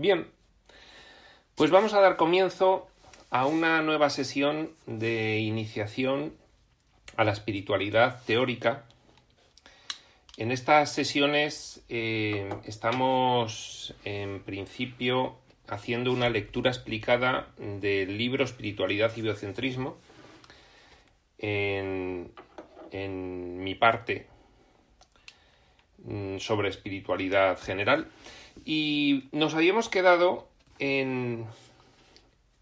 Bien, pues vamos a dar comienzo a una nueva sesión de iniciación a la espiritualidad teórica. En estas sesiones eh, estamos en principio haciendo una lectura explicada del libro Espiritualidad y Biocentrismo. En, mi parte mm, sobre espiritualidad general. Y nos habíamos quedado en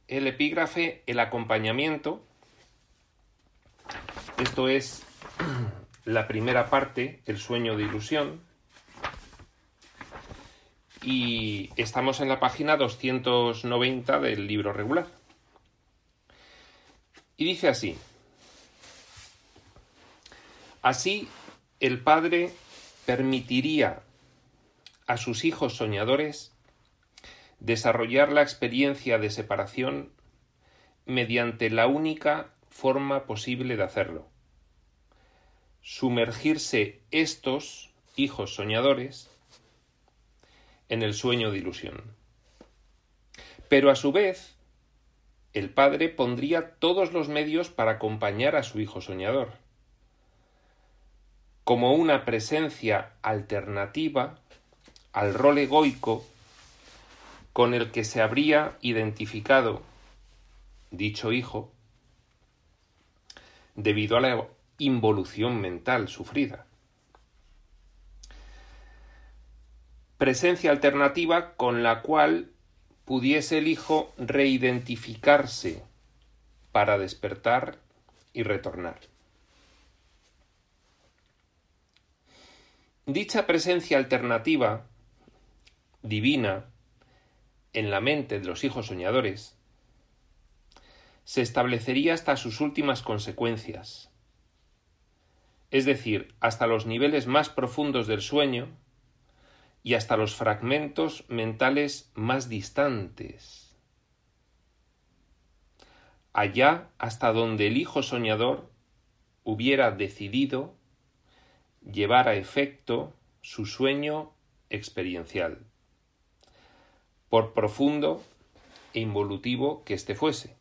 el epígrafe El acompañamiento. Esto es la primera parte, el sueño de ilusión. Y estamos en la página 290 del libro regular. Y dice así. Así el Padre permitiría a sus hijos soñadores desarrollar la experiencia de separación mediante la única forma posible de hacerlo. Sumergirse estos hijos soñadores en el sueño de ilusión. Pero a su vez, el padre pondría todos los medios para acompañar a su hijo soñador, como una presencia alternativa al rol egoico con el que se habría identificado dicho hijo debido a la involución mental sufrida. Presencia alternativa con la cual pudiese el hijo reidentificarse para despertar y retornar. Dicha presencia alternativa, divina, en la mente de los hijos soñadores, se establecería hasta sus últimas consecuencias, es decir, hasta los niveles más profundos del sueño y hasta los fragmentos mentales más distantes, allá hasta donde el hijo soñador hubiera decidido llevar a efecto su sueño experiencial por profundo e involutivo que éste fuese.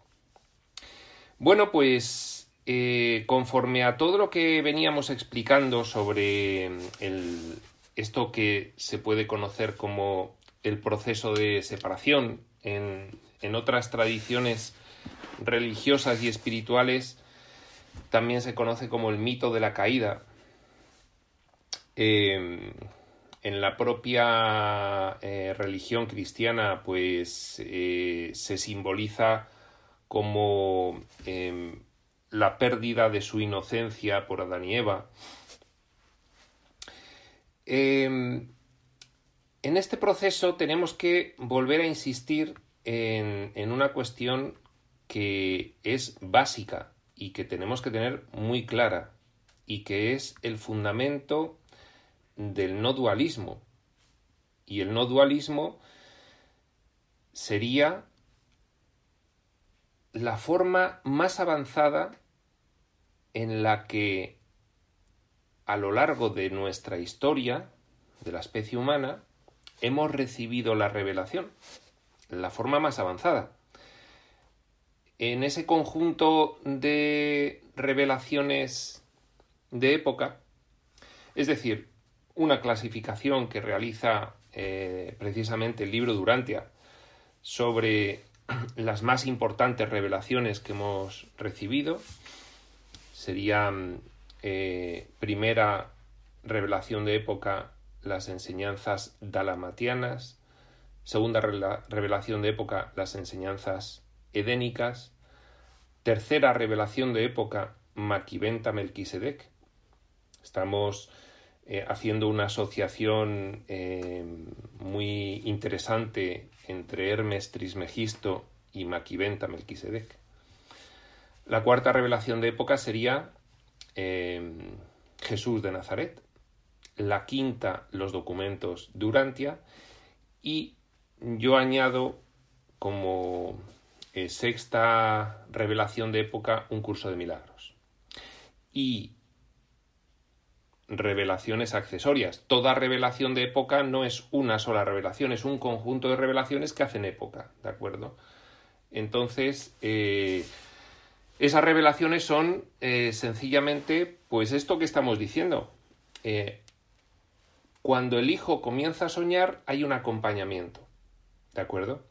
Bueno, pues eh, conforme a todo lo que veníamos explicando sobre el, esto que se puede conocer como el proceso de separación en, en otras tradiciones religiosas y espirituales, también se conoce como el mito de la caída. Eh, en la propia eh, religión cristiana pues eh, se simboliza como em, la pérdida de su inocencia por Adán y Eva. Em, en este proceso tenemos que volver a insistir en, en una cuestión que es básica y que tenemos que tener muy clara y que es el fundamento del no dualismo. Y el no dualismo sería la forma más avanzada en la que a lo largo de nuestra historia, de la especie humana, hemos recibido la revelación, la forma más avanzada. En ese conjunto de revelaciones de época, es decir, una clasificación que realiza eh, precisamente el libro Durantia sobre las más importantes revelaciones que hemos recibido. Serían eh, primera revelación de época las enseñanzas dalamatianas, Segunda revelación de época, las enseñanzas edénicas. Tercera revelación de época, Maquiventa Melquisedec. Estamos eh, haciendo una asociación eh, muy interesante entre Hermes Trismegisto y Maquiventa Melquisedec. La cuarta revelación de época sería eh, Jesús de Nazaret. La quinta, los documentos de Urantia. Y yo añado como sexta revelación de época un curso de milagros. Y revelaciones accesorias. Toda revelación de época no es una sola revelación, es un conjunto de revelaciones que hacen época, ¿de acuerdo? Entonces, eh, esas revelaciones son eh, sencillamente, pues esto que estamos diciendo. Eh, cuando el hijo comienza a soñar, hay un acompañamiento, ¿de acuerdo?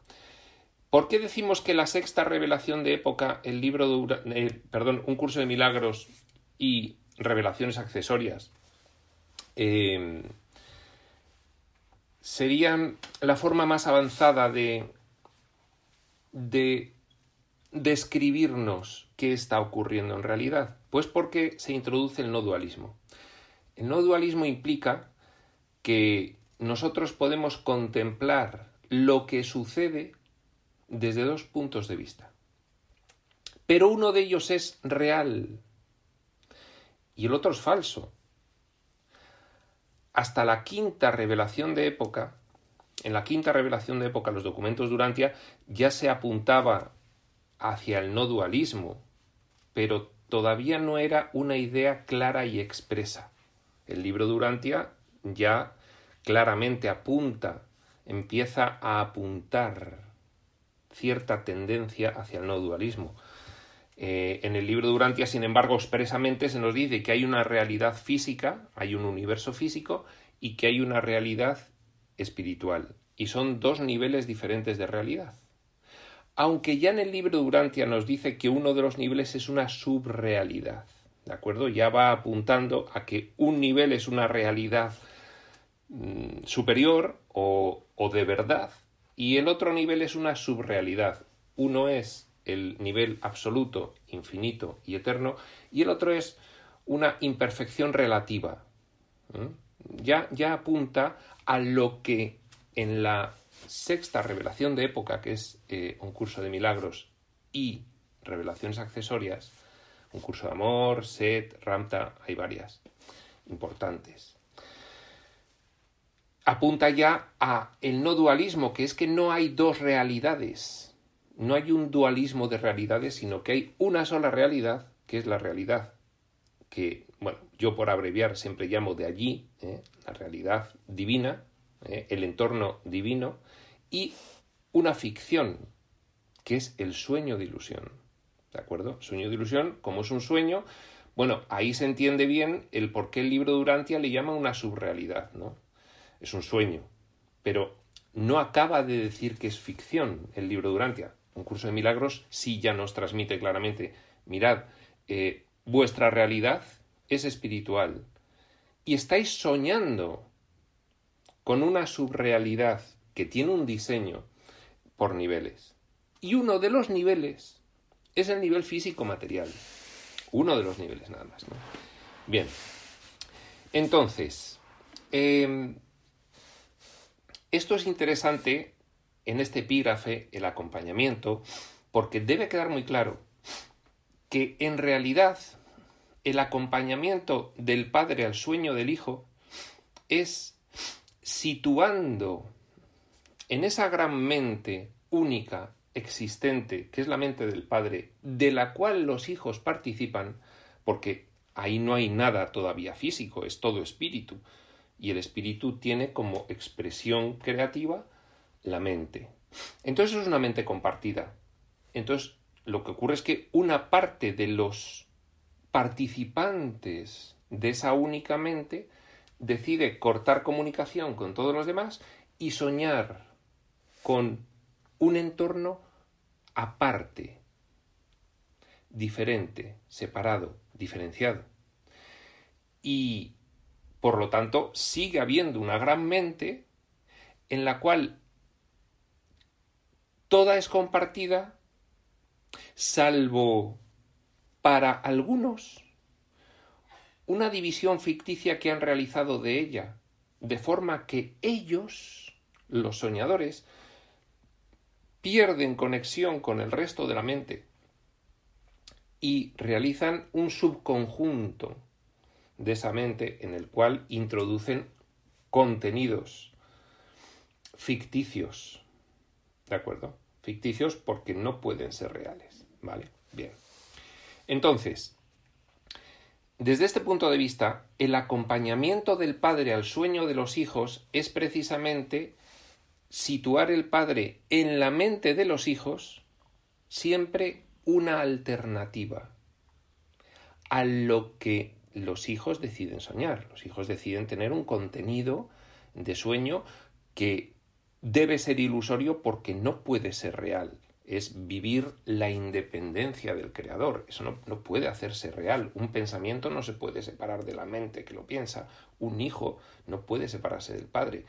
¿Por qué decimos que la sexta revelación de época, el libro de, perdón, un curso de milagros y revelaciones accesorias, eh, serían la forma más avanzada de, de describirnos qué está ocurriendo en realidad. Pues porque se introduce el no dualismo. El no dualismo implica que nosotros podemos contemplar lo que sucede desde dos puntos de vista. Pero uno de ellos es real y el otro es falso hasta la quinta revelación de época, en la quinta revelación de época, los documentos Durantia, ya se apuntaba hacia el no dualismo, pero todavía no era una idea clara y expresa. El libro Durantia ya claramente apunta, empieza a apuntar cierta tendencia hacia el no dualismo. Eh, en el libro de Durantia, sin embargo, expresamente se nos dice que hay una realidad física, hay un universo físico y que hay una realidad espiritual. Y son dos niveles diferentes de realidad. Aunque ya en el libro de Durantia nos dice que uno de los niveles es una subrealidad. ¿De acuerdo? Ya va apuntando a que un nivel es una realidad mm, superior o, o de verdad y el otro nivel es una subrealidad. Uno es el nivel absoluto, infinito y eterno, y el otro es una imperfección relativa. Ya, ya apunta a lo que en la sexta revelación de época, que es eh, un curso de milagros y revelaciones accesorias, un curso de amor, set, ramta, hay varias importantes. Apunta ya a el no dualismo, que es que no hay dos realidades, no hay un dualismo de realidades, sino que hay una sola realidad, que es la realidad que, bueno, yo por abreviar siempre llamo de allí, ¿eh? la realidad divina, ¿eh? el entorno divino, y una ficción, que es el sueño de ilusión. ¿De acuerdo? Sueño de ilusión, como es un sueño, bueno, ahí se entiende bien el por qué el libro de Durantia le llama una subrealidad, ¿no? Es un sueño, pero no acaba de decir que es ficción el libro de Durantia un curso de milagros sí ya nos transmite claramente, mirad, eh, vuestra realidad es espiritual y estáis soñando con una subrealidad que tiene un diseño por niveles. Y uno de los niveles es el nivel físico material. Uno de los niveles nada más. Bien. Entonces, em, esto es interesante en este epígrafe el acompañamiento, porque debe quedar muy claro que en realidad el acompañamiento del padre al sueño del hijo es situando en esa gran mente única, existente, que es la mente del padre, de la cual los hijos participan, porque ahí no hay nada todavía físico, es todo espíritu, y el espíritu tiene como expresión creativa la mente. Entonces es una mente compartida. Entonces lo que ocurre es que una parte de los participantes de esa única mente decide cortar comunicación con todos los demás y soñar con un entorno aparte, diferente, separado, diferenciado. Y, por lo tanto, sigue habiendo una gran mente en la cual toda es compartida, salvo para algunos una división ficticia que han realizado de ella, de forma que ellos, los soñadores, pierden conexión con el resto de la mente y realizan un subconjunto de esa mente en el cual introducen contenidos ficticios. ¿De acuerdo? Ficticios porque no pueden ser reales. ¿Vale? Bien. Entonces, desde este punto de vista, el acompañamiento del padre al sueño de los hijos es precisamente situar el padre en la mente de los hijos siempre una alternativa a lo que los hijos deciden soñar. Los hijos deciden tener un contenido de sueño que debe ser ilusorio porque no puede ser real es vivir la independencia del creador. Eso no, no, puede hacerse real. Un pensamiento no se puede separar de la mente que lo piensa. Un hijo no puede separarse del padre.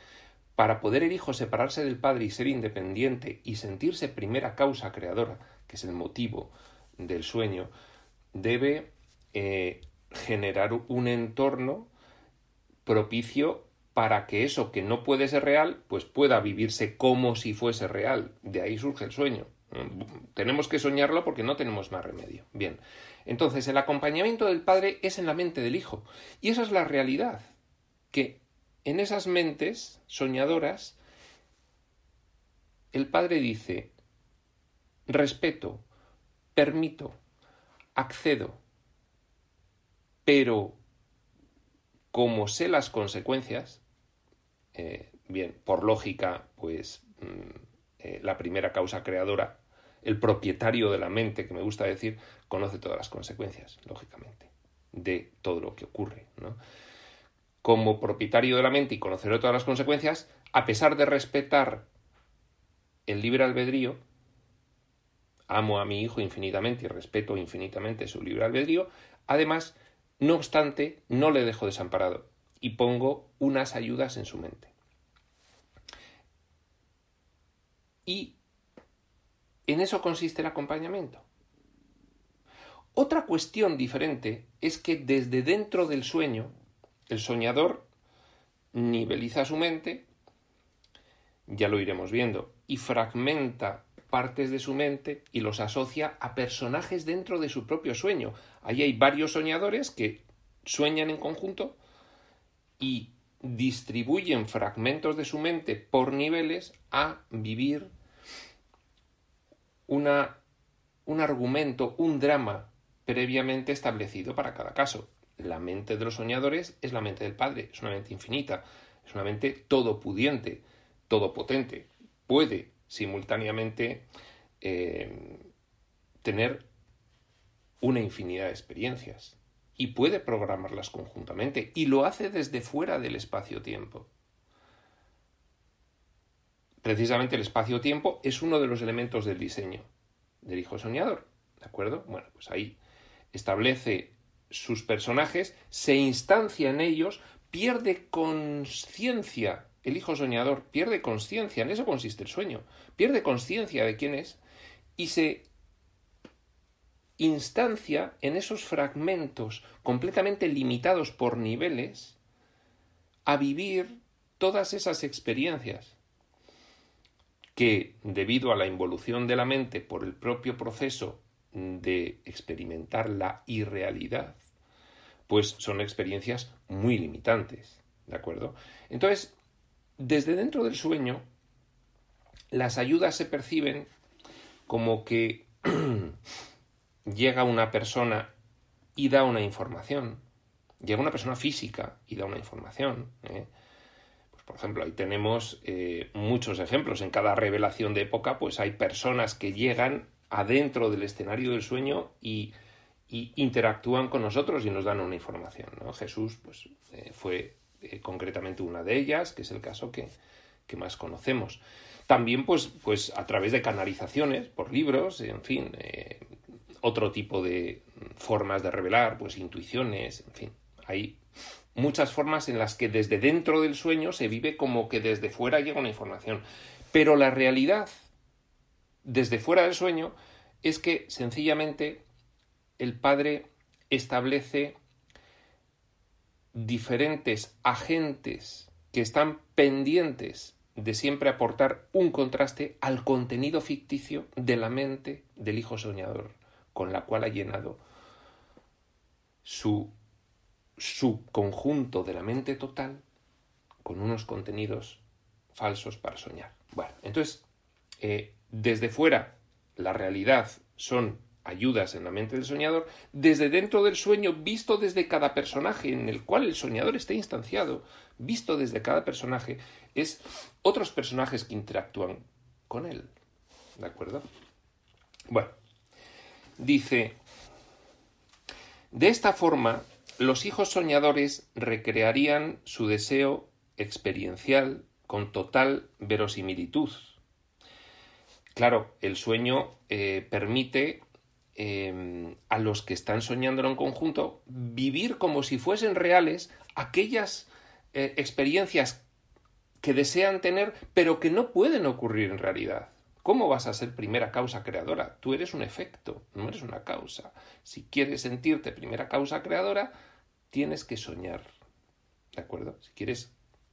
Para poder el hijo separarse del padre y ser independiente y sentirse primera causa creadora, que es el motivo del sueño, debe eh, generar un entorno propicio para que eso que no puede ser real, pues pueda vivirse como si fuese real. De ahí surge el sueño. Tenemos que soñarlo porque no tenemos más remedio. Bien. Entonces, el acompañamiento del padre es en la mente del hijo. Y esa es la realidad. Que en esas mentes soñadoras, el padre dice, respeto, permito, accedo, pero como sé las consecuencias, eh, bien, por lógica, pues mm, eh, la primera causa creadora, el propietario de la mente, que me gusta decir, conoce todas las consecuencias, lógicamente, de todo lo que ocurre. Como propietario de la mente y conocer todas las consecuencias, a pesar de respetar el libre albedrío, amo a mi hijo infinitamente y respeto infinitamente su libre albedrío, además, no obstante, no le dejo desamparado y pongo unas ayudas en su mente. Y en eso consiste el acompañamiento. Otra cuestión diferente es que desde dentro del sueño, el soñador niveliza su mente, ya lo iremos viendo, y fragmenta partes de su mente y los asocia a personajes dentro de su propio sueño. Ahí hay varios soñadores que sueñan en conjunto y distribuyen fragmentos de su mente por niveles a vivir una, un argumento, un drama previamente establecido para cada caso. La mente de los soñadores es la mente del Padre, es una mente infinita, es una mente todopudiente, todopotente. Puede simultáneamente eh, tener una infinidad de experiencias y puede programarlas conjuntamente y lo hace desde fuera del espacio-tiempo. Precisamente el espacio-tiempo es uno de los elementos del diseño del hijo soñador. ¿De acuerdo? Bueno, pues ahí establece sus personajes, se instancia en ellos, pierde conciencia. El hijo soñador pierde conciencia, en eso consiste el sueño, pierde conciencia de quién es y se instancia en esos fragmentos completamente limitados por niveles a vivir todas esas experiencias que, debido a la involución de la mente por el propio proceso de experimentar la irrealidad, pues son experiencias muy limitantes, ¿de acuerdo? Entonces, desde dentro del sueño, las ayudas se perciben como que llega una persona y da una información, llega una persona física y da una información, ¿eh? Por ejemplo, ahí tenemos eh, muchos ejemplos. En cada revelación de época, pues hay personas que llegan adentro del escenario del sueño y, interactúan con nosotros y nos dan una información. ¿no? Jesús, pues, eh, fue concretamente una de ellas, que es el caso que, más conocemos. También, pues, pues, a través de canalizaciones, por libros, en fin, otro tipo de formas de revelar, pues intuiciones, en fin, hay muchas formas en las que desde dentro del sueño se vive como que desde fuera llega una información. Pero la realidad desde fuera del sueño es que sencillamente el padre establece diferentes agentes que están pendientes de siempre aportar un contraste al contenido ficticio de la mente del hijo soñador, con la cual ha llenado su subconjunto de la mente total con unos contenidos falsos para soñar. Bueno, entonces, eh, desde fuera, la realidad son ayudas en la mente del soñador, desde dentro del sueño, visto desde cada personaje en el cual el soñador está instanciado, visto desde cada personaje, es otros personajes que interactúan con él. ¿De acuerdo? Bueno, dice, de esta forma, los hijos soñadores recrearían su deseo experiencial con total verosimilitud. Claro, el sueño eh, permite em, a los que están soñándolo en conjunto vivir como si fuesen reales aquellas eh, experiencias que desean tener, pero que no pueden ocurrir en realidad. ¿Cómo vas a ser primera causa creadora? Tú eres un efecto, no eres una causa. Si quieres sentirte primera causa creadora, tienes que soñar. ¿De acuerdo? Si quieres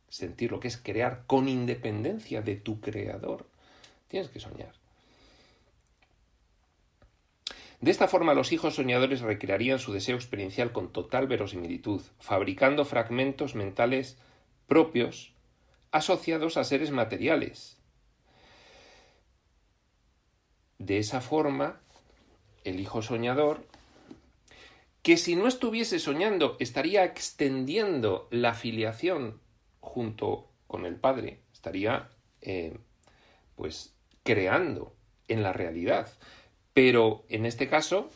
sentir lo que es crear con independencia de tu creador, tienes que soñar. De esta forma los hijos soñadores recrearían su deseo experiencial con total verosimilitud, fabricando fragmentos mentales propios asociados a seres materiales. De esa forma, el hijo soñador, que si no estuviese soñando estaría extendiendo la filiación junto con el Padre, estaría eh, pues creando en la realidad. Pero en este caso,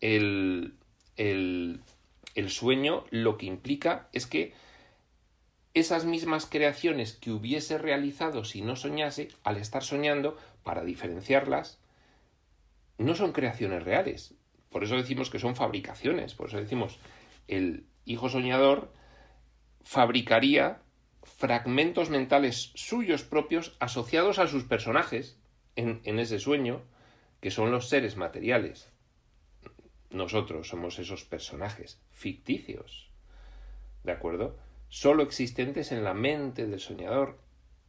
el, el, el sueño lo que implica es que esas mismas creaciones que hubiese realizado si no soñase, al estar soñando, para diferenciarlas, no son creaciones reales. Por eso decimos que son fabricaciones. Por eso decimos, el hijo soñador fabricaría fragmentos mentales suyos propios asociados a sus personajes en, ese sueño, que son los seres materiales. Nosotros somos esos personajes ficticios, ¿de acuerdo? Solo existentes en la mente del soñador,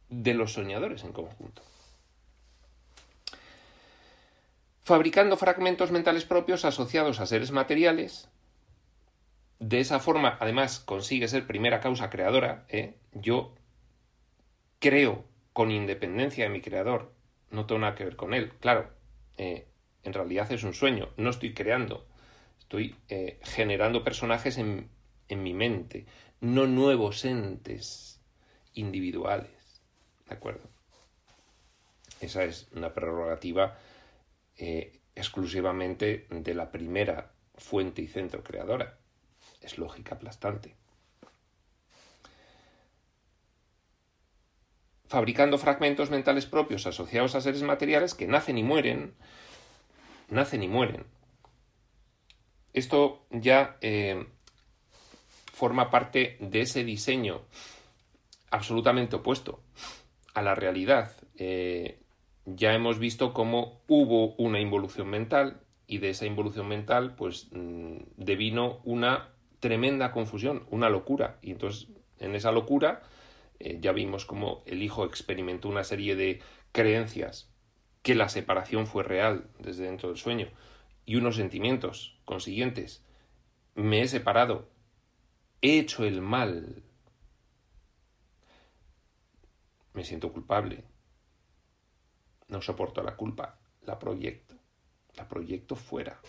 de los soñadores en conjunto. Fabricando fragmentos mentales propios asociados a seres materiales, de esa forma, además, consigue ser primera causa creadora. ¿eh? Yo creo con independencia de mi creador. No tengo nada que ver con él. Claro, eh, en realidad es un sueño. No estoy creando. Estoy eh, generando personajes en, en mi mente. No nuevos entes individuales. ¿De acuerdo? Esa es una prerrogativa exclusivamente de la primera fuente y centro creadora es lógica aplastante. Fabricando fragmentos mentales propios asociados a seres materiales que nacen y mueren, nacen y mueren. Esto ya eh, forma parte de ese diseño absolutamente opuesto a la realidad. Eh, ya hemos visto cómo hubo una involución mental y de esa involución mental pues mm, devino una tremenda confusión, una locura. Y entonces, en esa locura, eh, ya vimos cómo el hijo experimentó una serie de creencias que la separación fue real desde dentro del sueño y unos sentimientos consiguientes. Me he separado, he hecho el mal, me siento culpable, no soporto la culpa, la proyecto, la proyecto fuera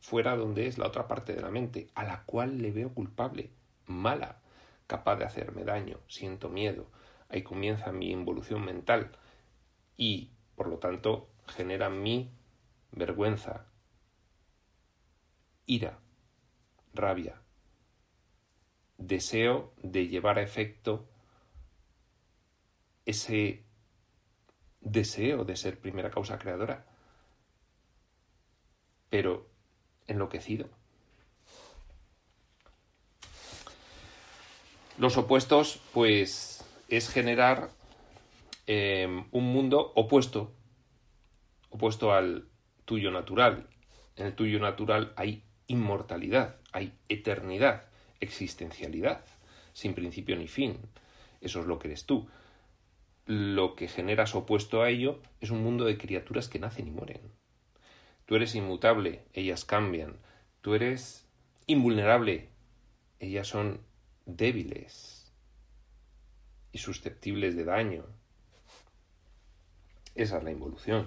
fuera donde es la otra parte de la mente, a la cual le veo culpable, mala, capaz de hacerme daño, siento miedo. Ahí comienza mi involución mental y, por lo tanto, genera mi vergüenza, ira, rabia, deseo de llevar a efecto ese deseo de ser primera causa creadora. Pero enloquecido. Los opuestos, pues, es generar em, un mundo opuesto, opuesto al tuyo natural. En el tuyo natural hay inmortalidad, hay eternidad, existencialidad, sin principio ni fin. Eso es lo que eres tú. Lo que generas opuesto a ello es un mundo de criaturas que nacen y mueren. Tú eres inmutable, ellas cambian. Tú eres invulnerable, ellas son débiles y susceptibles de daño. Esa es la involución.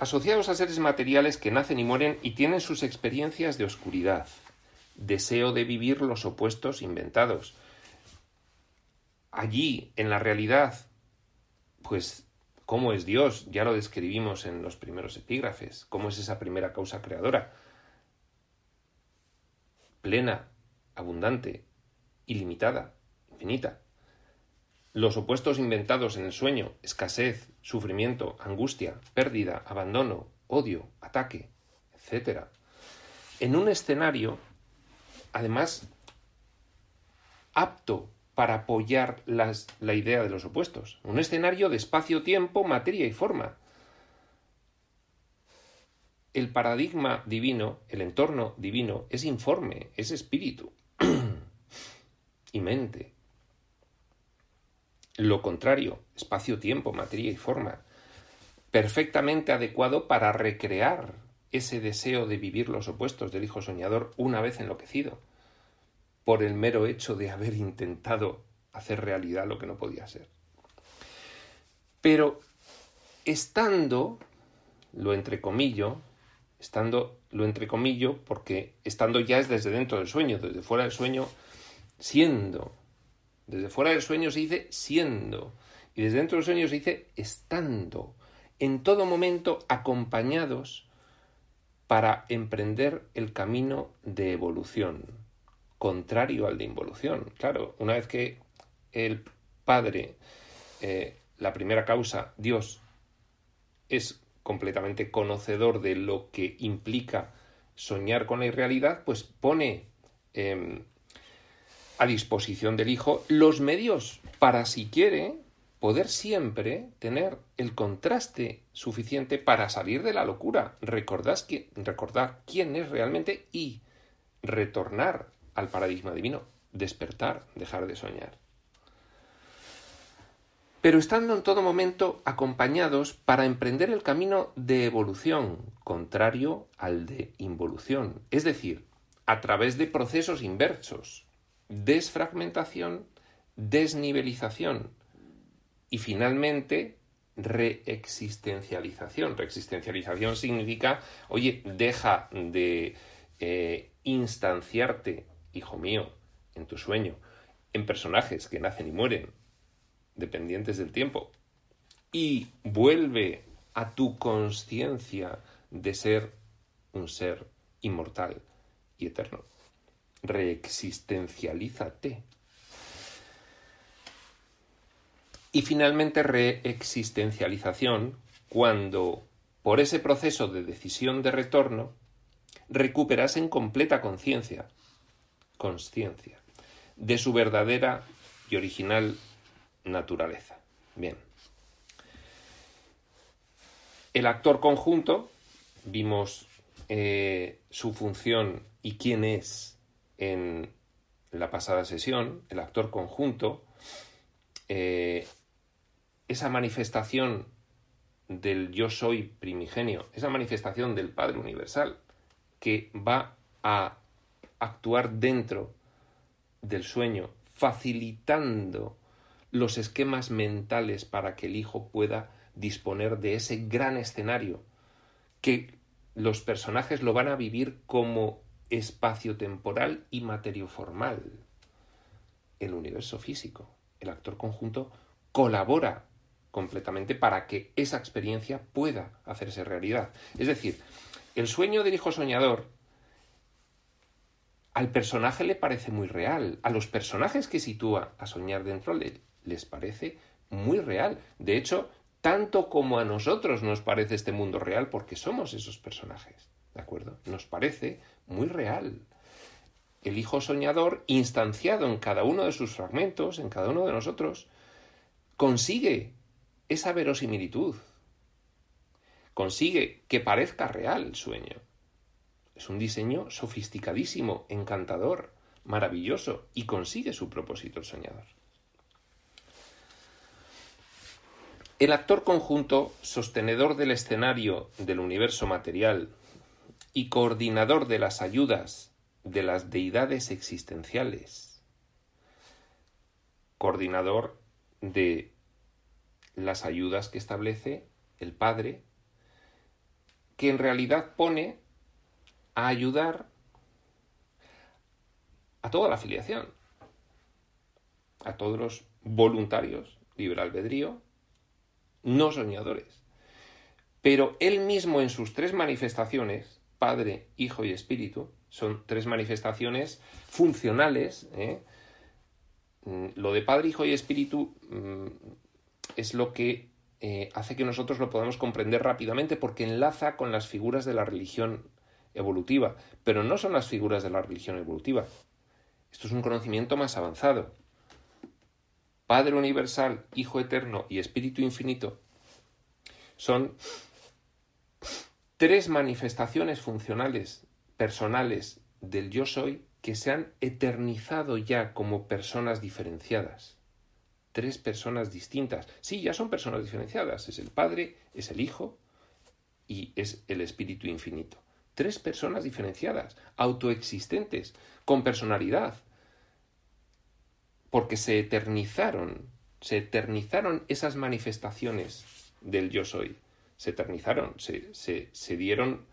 Asociados a seres materiales que nacen y mueren y tienen sus experiencias de oscuridad, deseo de vivir los opuestos inventados. Allí, en la realidad, pues, ¿cómo es Dios? Ya lo describimos en los primeros epígrafes. ¿Cómo es esa primera causa creadora? Plena, abundante, ilimitada, infinita. Los opuestos inventados en el sueño, escasez, sufrimiento, angustia, pérdida, abandono, odio, ataque, etc. En un escenario, además, apto para apoyar la idea de los opuestos. Un escenario de espacio-tiempo, materia y forma. El paradigma divino, el entorno divino, es informe, es espíritu y mente. Lo contrario, espacio-tiempo, materia y forma, perfectamente adecuado para recrear ese deseo de vivir los opuestos del hijo soñador una vez enloquecido, por el mero hecho de haber intentado hacer realidad lo que no podía ser. Pero estando, lo entrecomillo, estando, lo entrecomillo, porque estando ya es desde dentro del sueño, desde fuera del sueño, siendo, desde fuera del sueño se dice siendo. Y desde dentro del sueño se dice estando. En todo momento acompañados para emprender el camino de evolución, contrario al de involución. Claro, una vez que el Padre, eh, la primera causa, Dios, es completamente conocedor de lo que implica soñar con la irrealidad, pues pone em, a disposición del hijo los medios para, si quiere, poder siempre tener el contraste suficiente para salir de la locura, recordar, recordar quién es realmente y retornar al paradigma divino, despertar, dejar de soñar. Pero estando en todo momento acompañados para emprender el camino de evolución, contrario al de involución, es decir, a través de procesos inversos, desfragmentación, desnivelización y finalmente reexistencialización. Reexistencialización significa, oye, deja de eh, instanciarte, hijo mío, en tu sueño, en personajes que nacen y mueren, dependientes del tiempo, y vuelve a tu conciencia de ser un ser inmortal y eterno reexistencialízate. Y finalmente reexistencialización cuando, por ese proceso de decisión de retorno, recuperas en completa conciencia, conciencia, de su verdadera y original naturaleza. Bien. El actor conjunto, vimos eh, su función y quién es en la pasada sesión, el actor conjunto, eh, esa manifestación del yo soy primigenio, esa manifestación del Padre Universal, que va a actuar dentro del sueño, facilitando los esquemas mentales para que el hijo pueda disponer de ese gran escenario, que los personajes lo van a vivir como espacio-temporal y materio-formal. El universo físico, el actor conjunto, colabora completamente para que esa experiencia pueda hacerse realidad. Es decir, el sueño del hijo soñador al personaje le parece muy real, a los personajes que sitúa a soñar dentro les parece muy real. De hecho, tanto como a nosotros nos parece este mundo real porque somos esos personajes. ¿De acuerdo? Nos parece muy real. El hijo soñador, instanciado en cada uno de sus fragmentos, en cada uno de nosotros, consigue esa verosimilitud. Consigue que parezca real el sueño. Es un diseño sofisticadísimo, encantador, maravilloso y consigue su propósito el soñador. El actor conjunto, sostenedor del escenario del universo material y coordinador de las ayudas de las deidades existenciales, coordinador de las ayudas que establece el Padre, que en realidad pone a ayudar a toda la afiliación, a todos los voluntarios, libre albedrío, no soñadores. Pero él mismo en sus tres manifestaciones, Padre, Hijo y Espíritu, son tres manifestaciones funcionales. ¿eh? Mm, lo de Padre, Hijo y Espíritu mm, es lo que eh, hace que nosotros lo podamos comprender rápidamente porque enlaza con las figuras de la religión evolutiva, pero no son las figuras de la religión evolutiva. Esto es un conocimiento más avanzado. Padre universal, Hijo eterno y Espíritu infinito son tres manifestaciones funcionales, personales del yo soy que se han eternizado ya como personas diferenciadas. Tres personas distintas. Sí, ya son personas diferenciadas. Es el Padre, es el Hijo y es el Espíritu Infinito. Tres personas diferenciadas, autoexistentes, con personalidad, porque se eternizaron, se eternizaron esas manifestaciones del yo soy, se eternizaron, se, se, dieron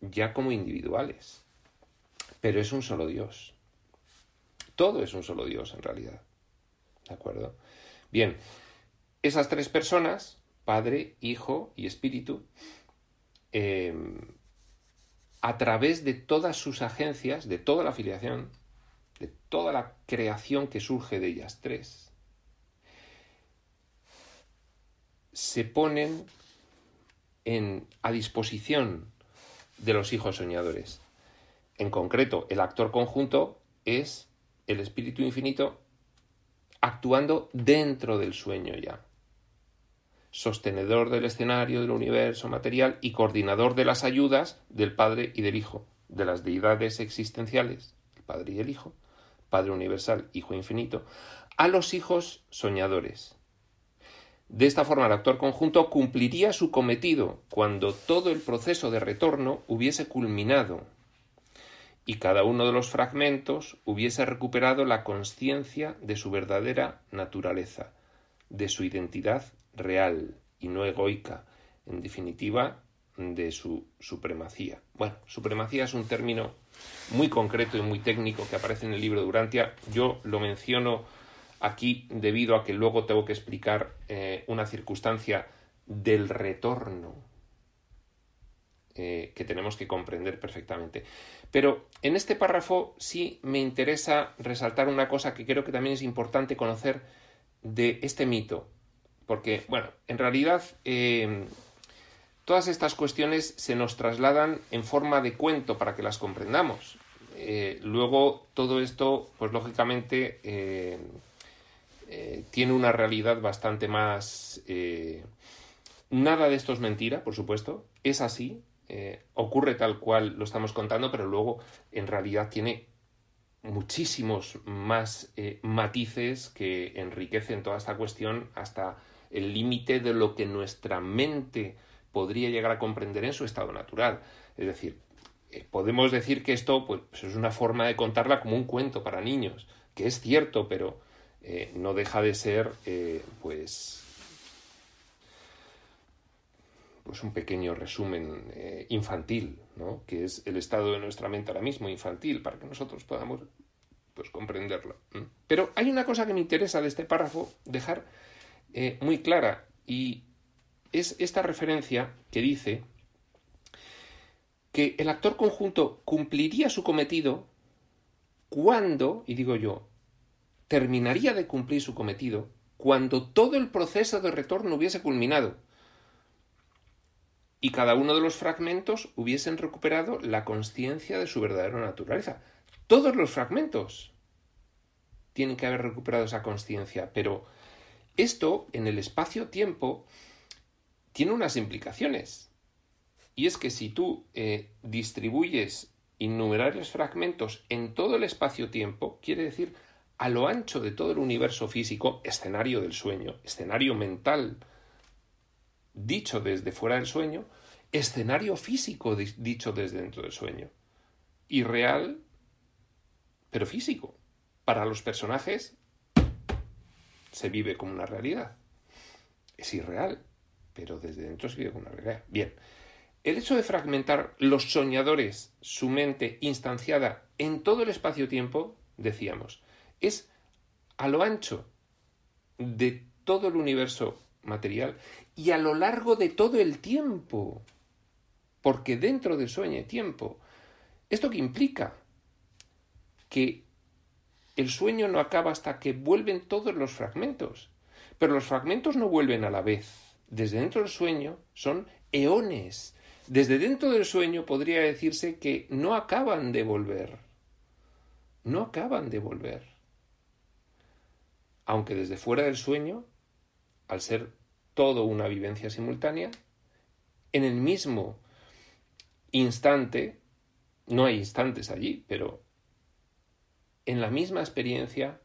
ya como individuales. Pero es un solo Dios. Todo es un solo Dios en realidad. ¿De acuerdo? Bien, esas tres personas, Padre, Hijo y Espíritu, eh, a través de todas sus agencias, de toda la afiliación, de toda la creación que surge de ellas tres, se ponen en, a disposición de los hijos soñadores. En concreto, el actor conjunto es el espíritu infinito actuando dentro del sueño ya. Sostenedor del escenario del universo material y coordinador de las ayudas del Padre y del Hijo, de las deidades existenciales, el Padre y el Hijo, Padre universal, Hijo infinito, a los hijos soñadores. De esta forma, el actor conjunto cumpliría su cometido cuando todo el proceso de retorno hubiese culminado y cada uno de los fragmentos hubiese recuperado la conciencia de su verdadera naturaleza, de su identidad real y no egoica, en definitiva, de su supremacía. Bueno, supremacía es un término muy concreto y muy técnico que aparece en el libro de Durantia. Yo lo menciono aquí debido a que luego tengo que explicar eh, una circunstancia del retorno eh, que tenemos que comprender perfectamente. Pero en este párrafo sí me interesa resaltar una cosa que creo que también es importante conocer de este mito. Porque, bueno, en realidad eh, todas estas cuestiones se nos trasladan en forma de cuento para que las comprendamos. Eh, luego todo esto, pues lógicamente, eh, tiene una realidad bastante más... nada de esto es mentira, por supuesto, es así, ocurre tal cual lo estamos contando, pero luego en realidad tiene muchísimos más matices que enriquecen toda esta cuestión hasta el límite de lo que nuestra mente podría llegar a comprender en su estado natural. Es decir, eh, podemos decir que esto pues, es una forma de contarla como un cuento para niños, que es cierto, pero eh, no deja de ser eh, pues pues un pequeño resumen infantil, ¿no? que es el estado de nuestra mente ahora mismo infantil, para que nosotros podamos pues comprenderlo. Pero hay una cosa que me interesa de este párrafo dejar eh, muy clara y es esta referencia que dice que el actor conjunto cumpliría su cometido cuando, y digo yo, terminaría de cumplir su cometido cuando todo el proceso de retorno hubiese culminado y cada uno de los fragmentos hubiesen recuperado la conciencia de su verdadera naturaleza. Todos los fragmentos tienen que haber recuperado esa conciencia, pero Esto en el espacio-tiempo tiene unas implicaciones. Y es que si tú eh, distribuyes innumerables fragmentos en todo el espacio-tiempo, quiere decir a lo ancho de todo el universo físico, escenario del sueño, escenario mental, dicho desde fuera del sueño, escenario físico dicho desde dentro del sueño. Y real, pero físico. Para los personajes se vive como una realidad. Es irreal, pero desde dentro se vive como una realidad. Bien, el hecho de fragmentar los soñadores, su mente instanciada en todo el espacio-tiempo, decíamos, es a lo ancho de todo el universo material y a lo largo de todo el tiempo, porque dentro del sueño hay tiempo. ¿Esto qué implica? Que el sueño no acaba hasta que vuelven todos los fragmentos, pero los fragmentos no vuelven a la vez. Desde dentro del sueño son eones. Desde dentro del sueño podría decirse que no acaban de volver. No acaban de volver aunque desde fuera del sueño, al ser todo una vivencia simultánea, en el mismo instante, no hay instantes allí, pero en la misma experiencia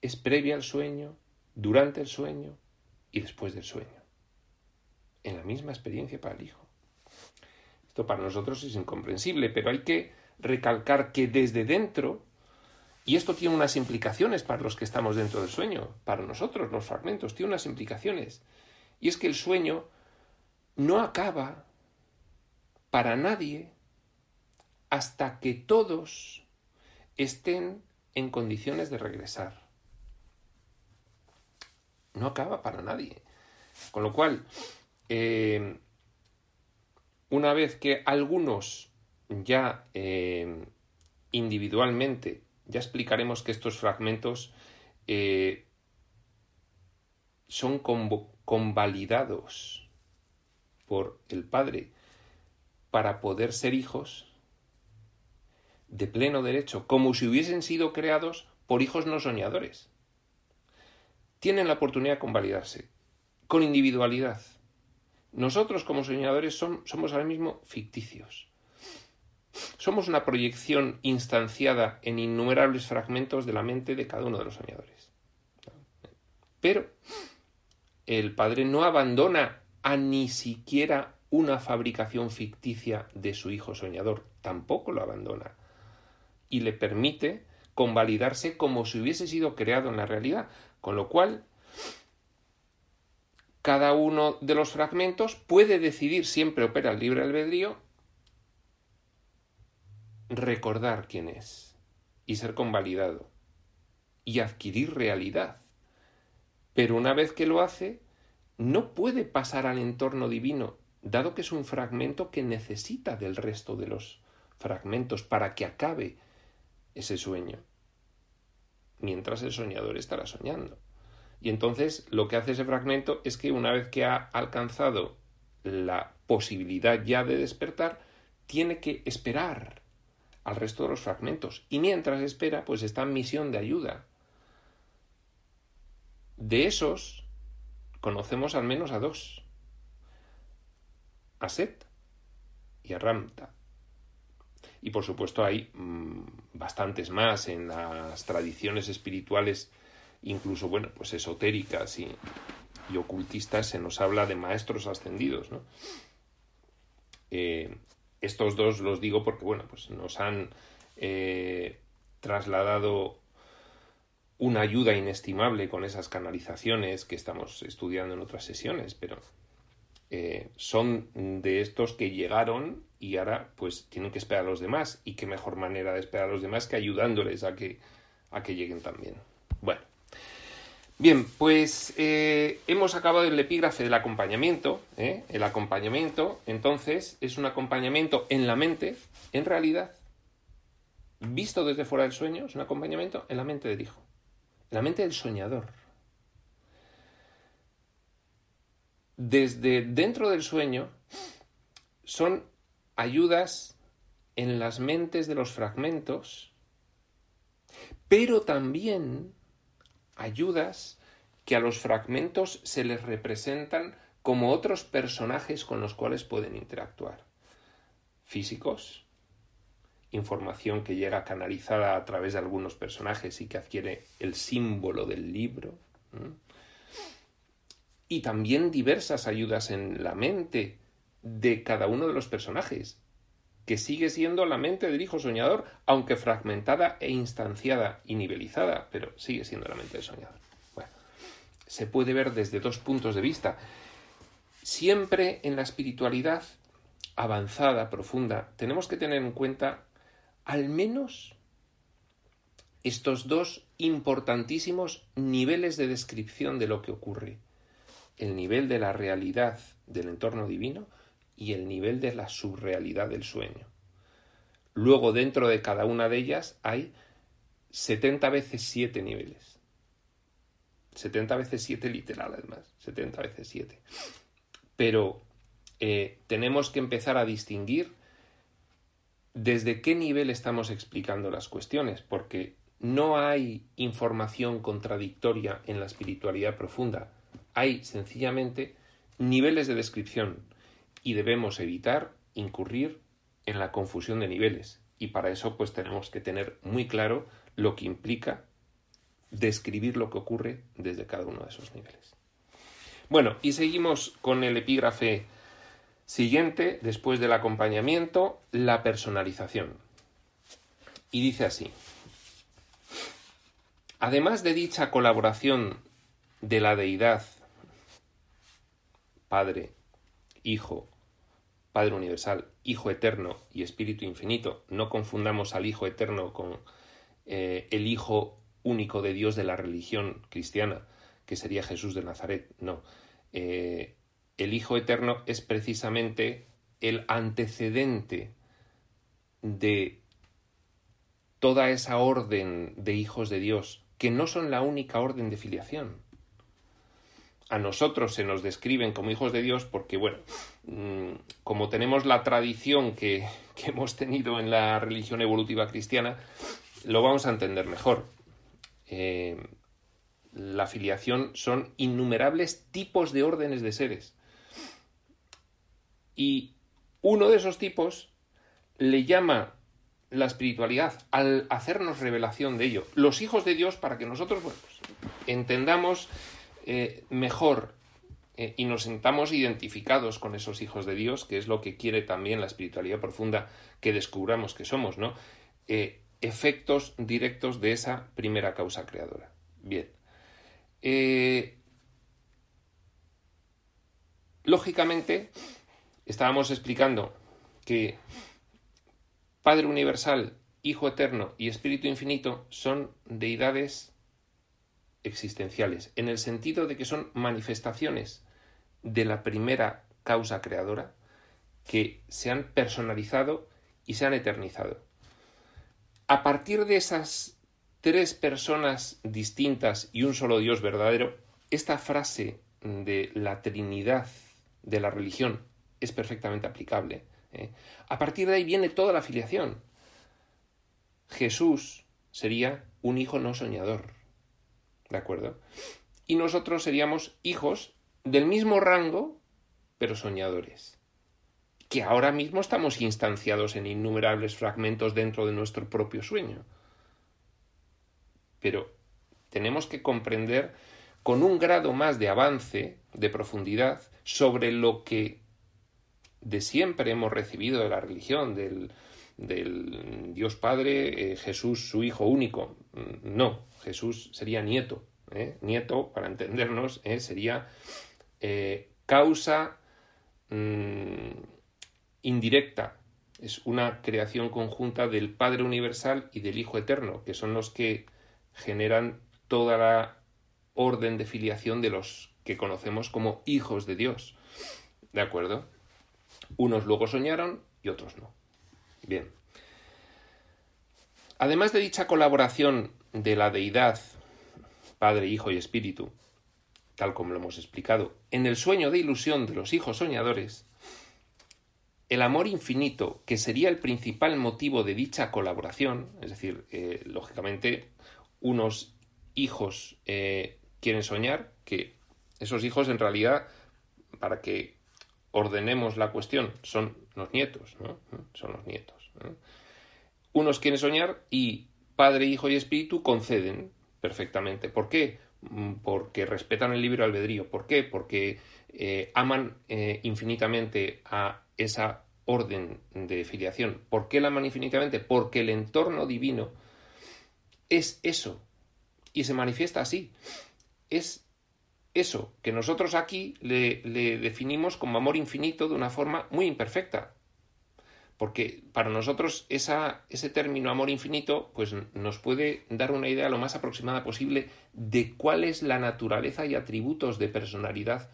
es previa al sueño, durante el sueño y después del sueño. En la misma experiencia para el hijo. Esto para nosotros es incomprensible, pero hay que recalcar que desde dentro y esto tiene unas implicaciones para los que estamos dentro del sueño, para nosotros, los fragmentos, tiene unas implicaciones. Y es que el sueño no acaba para nadie hasta que todos estén en condiciones de regresar. No acaba para nadie. Con lo cual, eh, una vez que algunos ya eh, individualmente ya explicaremos que estos fragmentos eh, son convalidados por el Padre para poder ser hijos de pleno derecho, como si hubiesen sido creados por hijos no soñadores. Tienen la oportunidad de convalidarse, con individualidad. Nosotros como soñadores somos ahora mismo ficticios. Somos una proyección instanciada en innumerables fragmentos de la mente de cada uno de los soñadores. Pero el Padre no abandona a ni siquiera una fabricación ficticia de su hijo soñador, tampoco lo abandona. Y le permite convalidarse como si hubiese sido creado en la realidad, con lo cual cada uno de los fragmentos puede decidir, siempre opera el libre albedrío, recordar quién es y ser convalidado y adquirir realidad. Pero una vez que lo hace, no puede pasar al entorno divino, dado que es un fragmento que necesita del resto de los fragmentos para que acabe ese sueño. Mientras el soñador estará soñando. Y entonces lo que hace ese fragmento es que una vez que ha alcanzado la posibilidad ya de despertar, tiene que esperar al resto de los fragmentos. Y mientras espera, pues está en misión de ayuda. De esos, conocemos al menos a dos. A Set y a Ramta. Y por supuesto hay mm, bastantes más en las tradiciones espirituales, incluso, bueno, pues esotéricas y, y ocultistas, se nos habla de maestros ascendidos, ¿no? Eh, estos dos los digo porque, bueno, pues nos han eh, trasladado una ayuda inestimable con esas canalizaciones que estamos estudiando en otras sesiones, pero eh, son de estos que llegaron y ahora pues tienen que esperar a los demás y qué mejor manera de esperar a los demás que ayudándoles a que, a que lleguen también. Bueno, Bien, pues eh, hemos acabado el epígrafe del acompañamiento. ¿eh? El acompañamiento, entonces, es un acompañamiento en la mente, en realidad, visto desde fuera del sueño, es un acompañamiento en la mente del hijo, en la mente del soñador. Desde dentro del sueño son ayudas en las mentes de los fragmentos, pero también ayudas que a los fragmentos se les representan como otros personajes con los cuales pueden interactuar. Físicos, información que llega canalizada a través de algunos personajes y que adquiere el símbolo del libro. Y también diversas ayudas en la mente de cada uno de los personajes, que sigue siendo la mente del hijo soñador, aunque fragmentada e instanciada y nivelizada, pero sigue siendo la mente del soñador. Bueno, se puede ver desde dos puntos de vista. Siempre en la espiritualidad avanzada, profunda, tenemos que tener en cuenta al menos estos dos importantísimos niveles de descripción de lo que ocurre. El nivel de la realidad del entorno divino y el nivel de la subrealidad del sueño. Luego, dentro de cada una de ellas hay 70 veces 7 niveles. 70 veces 7 literal, además. 70 veces 7. Pero eh, tenemos que empezar a distinguir desde qué nivel estamos explicando las cuestiones, porque no hay información contradictoria en la espiritualidad profunda. Hay sencillamente niveles de descripción y debemos evitar incurrir en la confusión de niveles. Y para eso pues tenemos que tener muy claro lo que implica describir lo que ocurre desde cada uno de esos niveles. Bueno, y seguimos con el epígrafe siguiente, después del acompañamiento, la personalización. Y dice así, además de dicha colaboración de la deidad, Padre, Hijo, Padre Universal, Hijo Eterno y Espíritu Infinito. No confundamos al Hijo Eterno con eh, el Hijo único de Dios de la religión cristiana, que sería Jesús de Nazaret. No. Eh, el Hijo Eterno es precisamente el antecedente de toda esa orden de hijos de Dios, que no son la única orden de filiación a nosotros se nos describen como hijos de Dios porque, bueno, mm, como tenemos la tradición que, hemos tenido en la religión evolutiva cristiana, lo vamos a entender mejor. Eh, la filiación son innumerables tipos de órdenes de seres. Y uno de esos tipos le llama la espiritualidad al hacernos revelación de ello. Los hijos de Dios para que nosotros pues, entendamos eh, mejor eh, y nos sentamos identificados con esos hijos de Dios, que es lo que quiere también la espiritualidad profunda que descubramos que somos, ¿no? Eh, efectos directos de esa primera causa creadora. Bien. lógicamente, estábamos explicando que Padre Universal, Hijo Eterno y Espíritu Infinito son deidades existenciales, en el sentido de que son manifestaciones de la primera causa creadora que se han personalizado y se han eternizado. A partir de esas tres personas distintas y un solo Dios verdadero, esta frase de la Trinidad de la religión es perfectamente aplicable. ¿eh? A partir de ahí viene toda la filiación. Jesús sería un hijo no soñador. ¿De acuerdo? Y nosotros seríamos hijos del mismo rango, pero soñadores. Que ahora mismo estamos instanciados en innumerables fragmentos dentro de nuestro propio sueño. Pero tenemos que comprender con un grado más de avance, de profundidad, sobre lo que de siempre hemos recibido de la religión, del, Dios Padre, eh, Jesús su Hijo único. No, Jesús sería nieto. ¿eh? Nieto, para entendernos, ¿eh? sería eh, causa mm, indirecta. Es una creación conjunta del Padre Universal y del Hijo Eterno, que son los que generan toda la orden de filiación de los que conocemos como hijos de Dios. ¿De acuerdo? Unos luego soñaron y otros no. Bien. Además de dicha colaboración de la deidad, Padre, Hijo y Espíritu, tal como lo hemos explicado, en el sueño de ilusión de los hijos soñadores, el amor infinito, que sería el principal motivo de dicha colaboración, es decir, eh, lógicamente, unos hijos eh, quieren soñar, que esos hijos en realidad, para que ordenemos la cuestión, son los nietos, ¿no? Son los nietos. Unos quieren soñar y Padre, Hijo y Espíritu conceden perfectamente. ¿Por qué? Mm, porque respetan el libre albedrío. ¿Por qué? Porque eh, aman eh, infinitamente a esa orden de filiación. ¿Por qué la aman infinitamente? Porque el entorno divino es eso y se manifiesta así. Es eso que nosotros aquí le, le definimos como amor infinito de una forma muy imperfecta, porque para nosotros ese término amor infinito pues nos puede dar una idea lo más aproximada posible de cuál es la naturaleza y atributos de personalidad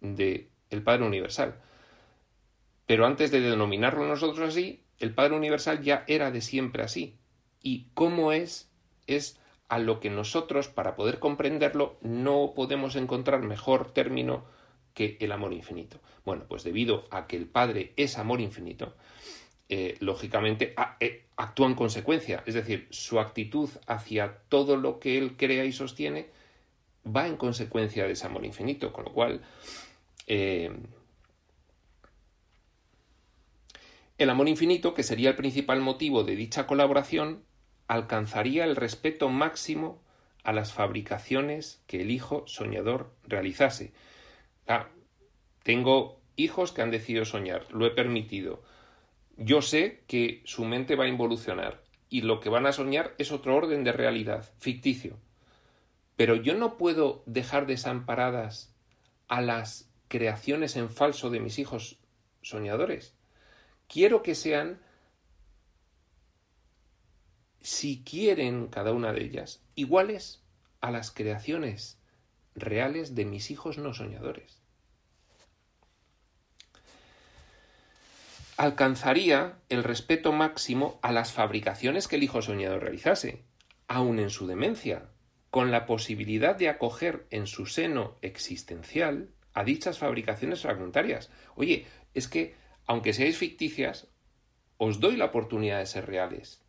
del el Padre Universal. Pero antes de denominarlo nosotros así, el Padre Universal ya era de siempre así. Y cómo es, es a lo que nosotros, para poder comprenderlo, no podemos encontrar mejor término que el amor infinito. Bueno, pues debido a que el Padre es amor infinito, eh, lógicamente eh, actúa en consecuencia, es decir, su actitud hacia todo lo que él crea y sostiene va en consecuencia de ese amor infinito, con lo cual eh, el amor infinito, que sería el principal motivo de dicha colaboración, alcanzaría el respeto máximo a las fabricaciones que el hijo soñador realizase. Ah, tengo hijos que han decidido soñar, lo he permitido, yo sé que su mente va a involucionar y lo que van a soñar es otro orden de realidad, ficticio. Pero yo no puedo dejar desamparadas a las creaciones en falso de mis hijos soñadores. Quiero que sean, si quieren cada una de ellas, iguales a las creaciones reales de mis hijos no soñadores. Alcanzaría el respeto máximo a las fabricaciones que el hijo soñado realizase, aun en su demencia, con la posibilidad de acoger en su seno existencial a dichas fabricaciones fragmentarias. Oye, es que, aunque seáis ficticias, os doy la oportunidad de ser reales.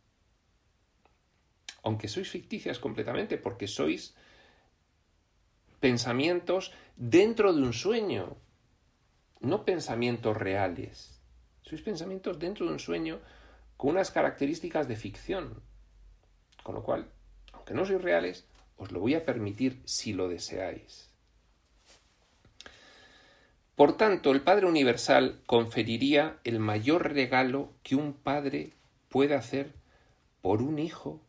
Aunque sois ficticias completamente, porque sois pensamientos dentro de un sueño, no pensamientos reales. Sois pensamientos dentro de un sueño con unas características de ficción. Con lo cual, aunque no sois reales, os lo voy a permitir si lo deseáis. Por tanto, el Padre Universal conferiría el mayor regalo que un padre puede hacer por un hijo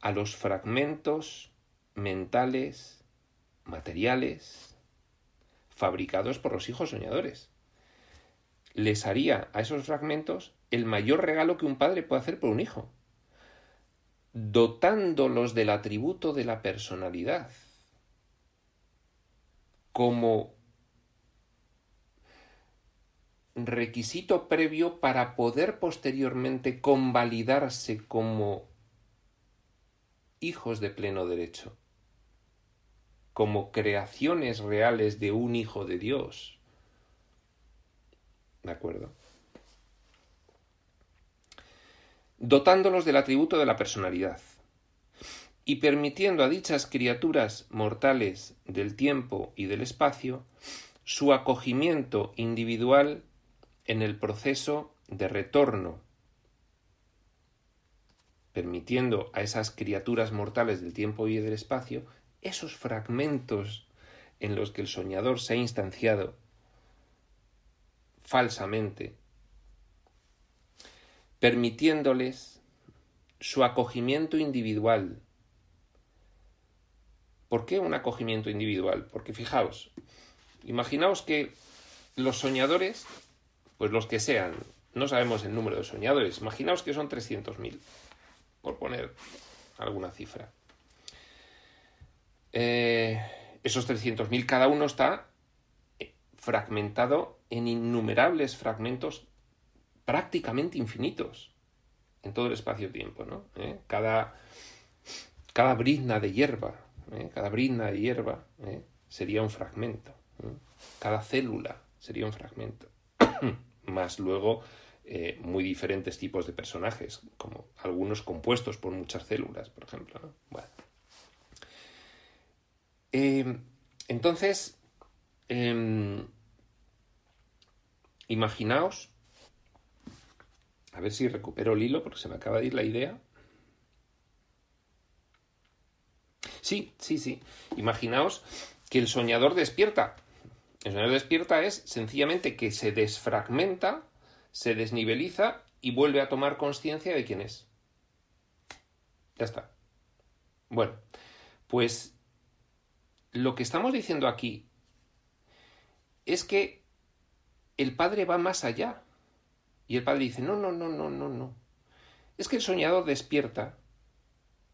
a los fragmentos mentales, materiales, fabricados por los hijos soñadores les haría a esos fragmentos el mayor regalo que un padre puede hacer por un hijo, dotándolos del atributo de la personalidad. Como requisito previo para poder posteriormente convalidarse como hijos de pleno derecho, como creaciones reales de un hijo de Dios ¿De acuerdo? Dotándolos del atributo de la personalidad y permitiendo a dichas criaturas mortales del tiempo y del espacio su acogimiento individual en el proceso de retorno, permitiendo a esas criaturas mortales del tiempo y del espacio esos fragmentos en los que el soñador se ha instanciado falsamente, permitiéndoles su acogimiento individual. ¿Por qué un acogimiento individual? Porque fijaos, imaginaos que los soñadores, pues los que sean, no sabemos el número de soñadores, imaginaos que son 300.000, por poner alguna cifra. Eh, esos 300.000 cada uno está fragmentado en innumerables fragmentos prácticamente infinitos en todo el espacio-tiempo, ¿no? ¿Eh? Cada, cada brizna de hierba, ¿eh? cada brizna de hierba ¿eh? sería un fragmento, cada célula sería un fragmento, más luego muy diferentes tipos de personajes, como algunos compuestos por muchas células, por ejemplo. Bueno. entonces, em, imaginaos, a ver si recupero el hilo porque se me acaba de ir la idea. Sí, sí, sí. Imaginaos que el soñador despierta. El soñador despierta es sencillamente que se desfragmenta, se desniveliza y vuelve a tomar conciencia de quién es. Ya está. Bueno, pues lo que estamos diciendo aquí es que el padre va más allá. Y el padre dice, no, no, no, no, no, no. Es que el soñador despierta,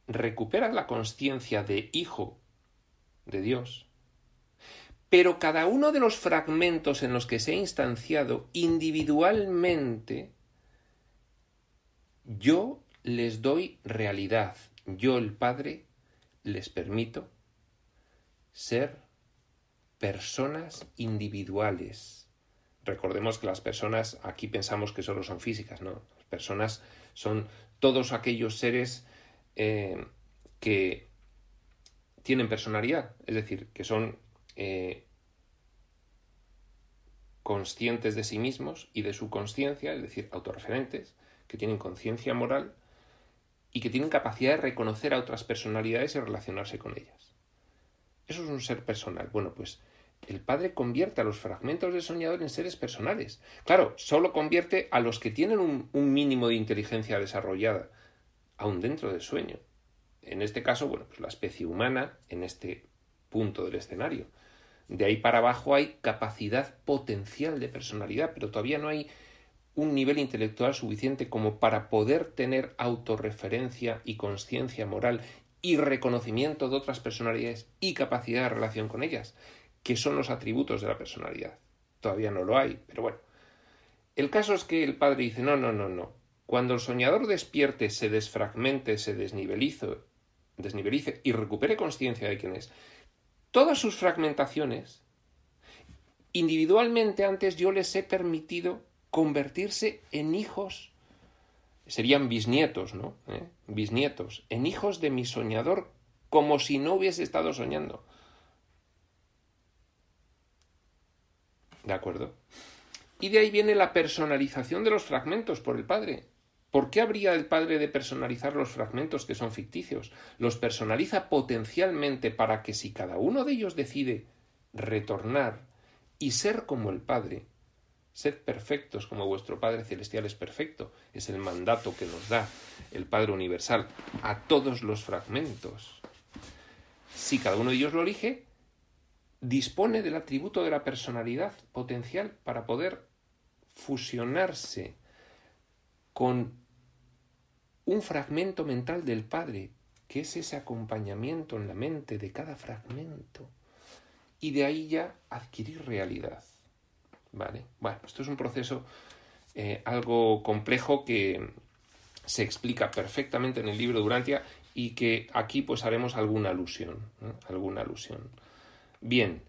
recupera la conciencia de hijo de Dios, pero cada uno de los fragmentos en los que se ha instanciado individualmente, yo les doy realidad, yo el Padre les permito ser personas individuales. Recordemos que las personas, aquí pensamos que solo son físicas, ¿no? Las personas son todos aquellos seres eh, que tienen personalidad, es decir, que son eh, conscientes de sí mismos y de su conciencia, es decir, autorreferentes, que tienen conciencia moral y que tienen capacidad de reconocer a otras personalidades y relacionarse con ellas. Eso es un ser personal. Bueno, pues el Padre convierte a los fragmentos del soñador en seres personales. Claro, solo convierte a los que tienen un, mínimo de inteligencia desarrollada, aún dentro del sueño. En este caso, bueno, pues la especie humana, en este punto del escenario. De ahí para abajo hay capacidad potencial de personalidad, pero todavía no hay un nivel intelectual suficiente como para poder tener autorreferencia y conciencia moral y reconocimiento de otras personalidades y capacidad de relación con ellas, que son los atributos de la personalidad. Todavía no lo hay, pero bueno. El caso es que el padre dice, no, no, no, no. Cuando el soñador despierte, se desfragmente, se desnivelice, desnivelice y recupere conciencia de quién es, todas sus fragmentaciones, individualmente antes yo les he permitido convertirse en hijos, serían bisnietos, ¿no? ¿Eh? Bisnietos, en hijos de mi soñador, como si no hubiese estado soñando. ¿De acuerdo? Y de ahí viene la personalización de los fragmentos por el Padre. ¿Por qué habría el Padre de personalizar los fragmentos que son ficticios? Los personaliza potencialmente para que si cada uno de ellos decide retornar y ser como el Padre, Sed perfectos como vuestro Padre Celestial es perfecto. Es el mandato que nos da el Padre Universal a todos los fragmentos. Si cada uno de ellos lo elige, dispone del atributo de la personalidad potencial para poder fusionarse con un fragmento mental del Padre, que es ese acompañamiento en la mente de cada fragmento, y de ahí ya adquirir realidad. ¿Vale? Bueno, esto es un proceso eh, algo complejo que se explica perfectamente en el libro Durantia y que aquí pues haremos alguna alusión, alguna alusión. Bien,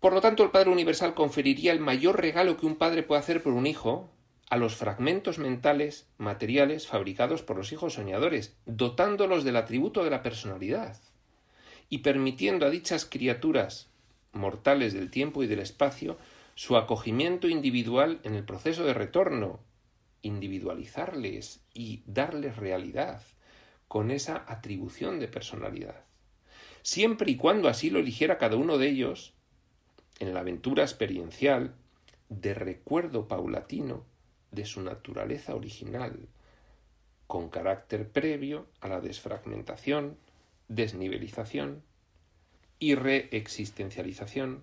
por lo tanto el Padre Universal conferiría el mayor regalo que un padre puede hacer por un hijo a los fragmentos mentales materiales fabricados por los hijos soñadores, dotándolos del atributo de la personalidad y permitiendo a dichas criaturas mortales del tiempo y del espacio su acogimiento individual en el proceso de retorno, individualizarles y darles realidad con esa atribución de personalidad. Siempre y cuando así lo eligiera cada uno de ellos, en la aventura experiencial, de recuerdo paulatino de su naturaleza original, con carácter previo a la desfragmentación, desnivelización y reexistencialización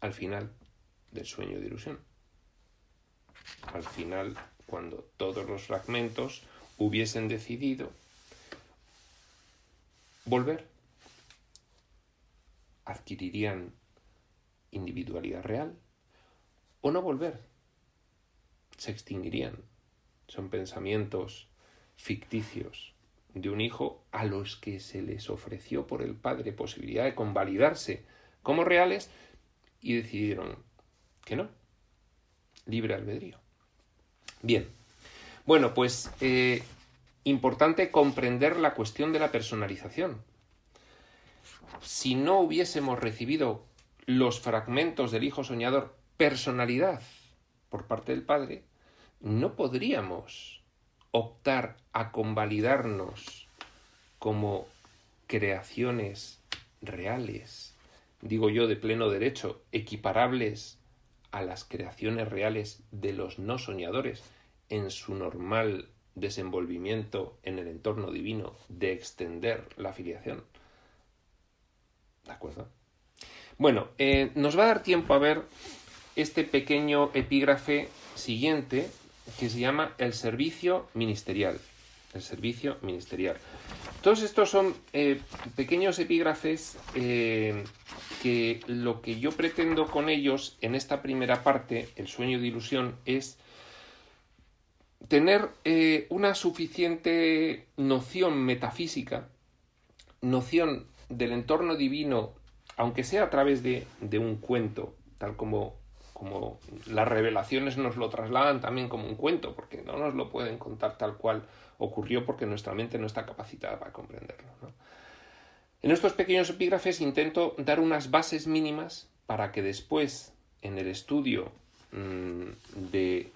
al final del sueño de ilusión. Al final, cuando todos los fragmentos hubiesen decidido volver, adquirirían individualidad real o no volver, se extinguirían. Son pensamientos ficticios de un hijo a los que se les ofreció por el padre posibilidad de convalidarse como reales y decidieron que no. Libre albedrío. Bien. Bueno, pues eh, importante comprender la cuestión de la personalización. Si no hubiésemos recibido los fragmentos del Hijo Soñador, personalidad por parte del Padre, no podríamos optar a convalidarnos como creaciones reales, digo yo de pleno derecho, equiparables a las creaciones reales de los no soñadores en su normal desenvolvimiento en el entorno divino de extender la filiación. ¿De acuerdo? Bueno, eh, nos va a dar tiempo a ver este pequeño epígrafe siguiente que se llama el servicio ministerial. El servicio ministerial. Todos estos son eh, pequeños epígrafes eh, que lo que yo pretendo con ellos en esta primera parte, el sueño de ilusión, es tener una suficiente noción metafísica, noción del entorno divino, aunque sea a través de, de un cuento, tal como, como las revelaciones nos lo trasladan también como un cuento, porque no nos lo pueden contar tal cual ocurrió porque nuestra mente no está capacitada para comprenderlo. En estos pequeños epígrafes intento dar unas bases mínimas para que después, en el estudio mmm, de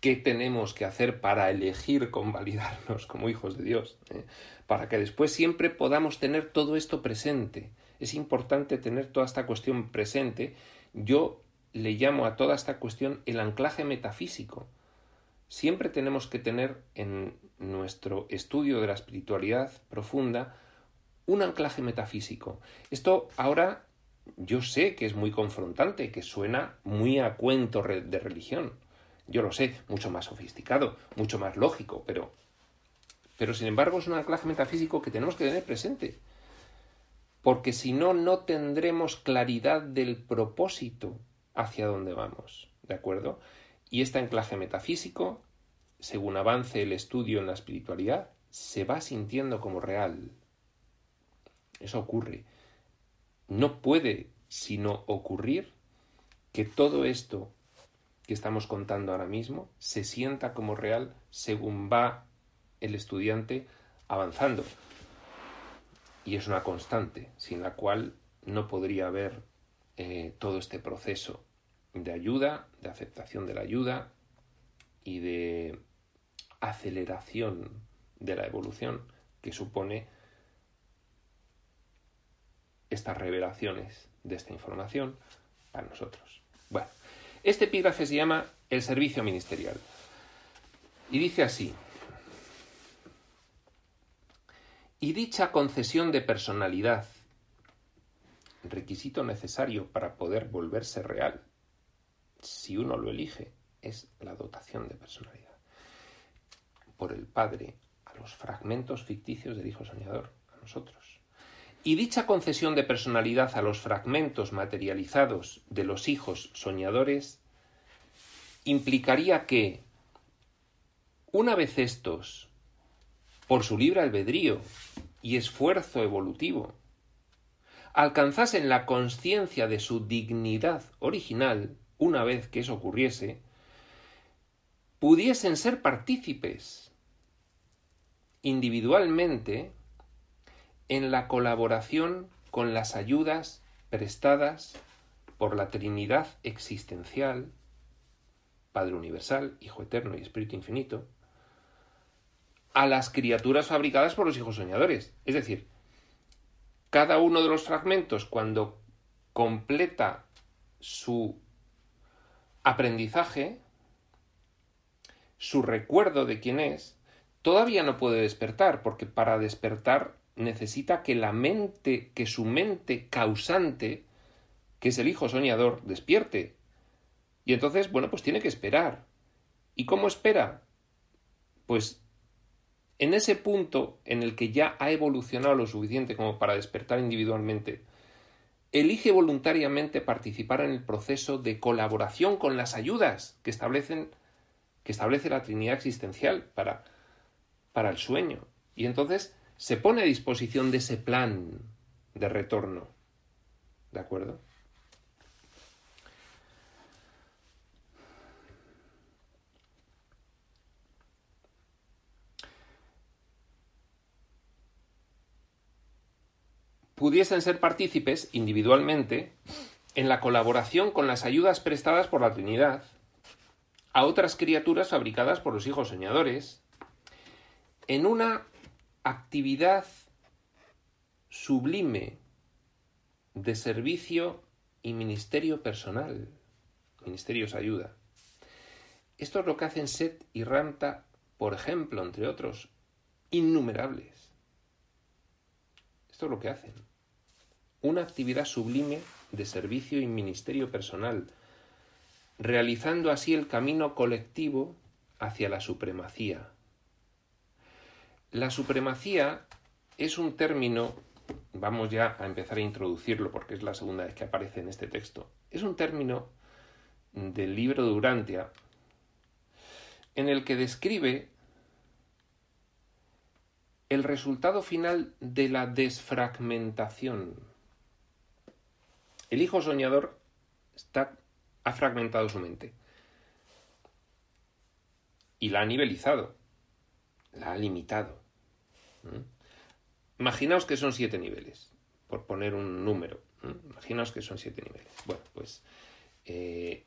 qué tenemos que hacer para elegir convalidarnos como hijos de Dios, ¿eh? para que después siempre podamos tener todo esto presente. Es importante tener toda esta cuestión presente. Yo le llamo a toda esta cuestión el anclaje metafísico. Siempre tenemos que tener en nuestro estudio de la espiritualidad profunda un anclaje metafísico. Esto ahora yo sé que es muy confrontante, que suena muy a cuento de religión yo lo sé, mucho más sofisticado, mucho más lógico, pero, pero sin embargo es un anclaje metafísico que tenemos que tener presente. Porque si no, no tendremos claridad del propósito hacia dónde vamos. ¿De acuerdo? Y este anclaje metafísico, según avance el estudio en la espiritualidad, se va sintiendo como real. Eso ocurre. No puede sino ocurrir que todo esto que estamos contando ahora mismo se sienta como real según va el estudiante avanzando. Y es una constante, sin la cual no podría haber eh, todo este proceso de ayuda, de aceptación de la ayuda y de aceleración de la evolución que supone estas revelaciones de esta información para nosotros. Bueno, este epígrafe se llama El servicio ministerial. Y dice así. Y dicha concesión de personalidad, requisito necesario para poder volverse real, si uno lo elige, es la dotación de personalidad. Por el Padre a los fragmentos ficticios del Hijo Soñador, a nosotros. Y dicha concesión de personalidad a los fragmentos materializados de los hijos soñadores implicaría que, una vez estos, por su libre albedrío y esfuerzo evolutivo, alcanzasen la conciencia de su dignidad original, una vez que eso ocurriese, pudiesen ser partícipes individualmente en la colaboración con las ayudas prestadas por la Trinidad existencial, Padre Universal, Hijo Eterno y Espíritu Infinito, a las criaturas fabricadas por los hijos soñadores. Es decir, cada uno de los fragmentos, cuando completa su aprendizaje, su recuerdo de quién es, todavía no puede despertar, porque para despertar necesita que la mente, que su mente causante, que es el hijo soñador, despierte. Y entonces, bueno, pues tiene que esperar. ¿Y cómo espera? Pues en ese punto en el que ya ha evolucionado lo suficiente como para despertar individualmente, elige voluntariamente participar en el proceso de colaboración con las ayudas que establecen que establece la Trinidad existencial para para el sueño. Y entonces se pone a disposición de ese plan de retorno. ¿De acuerdo? pudiesen ser partícipes individualmente en la colaboración con las ayudas prestadas por la Trinidad a otras criaturas fabricadas por los hijos soñadores, en una actividad sublime de servicio y ministerio personal. Ministerios ayuda. Esto es lo que hacen Set y Ranta, por ejemplo, entre otros, innumerables. Esto es lo que hacen. Una actividad sublime de servicio y ministerio personal, realizando así el camino colectivo hacia la supremacía. La supremacía es un término, vamos ya a empezar a introducirlo porque es la segunda vez que aparece en este texto, es un término del libro de Urantia en el que describe el resultado final de la desfragmentación. El hijo soñador está, ha fragmentado su mente y la ha nivelizado, la ha limitado. Imaginaos que son siete niveles, por poner un número. Imaginaos que son siete niveles. Bueno, pues eh,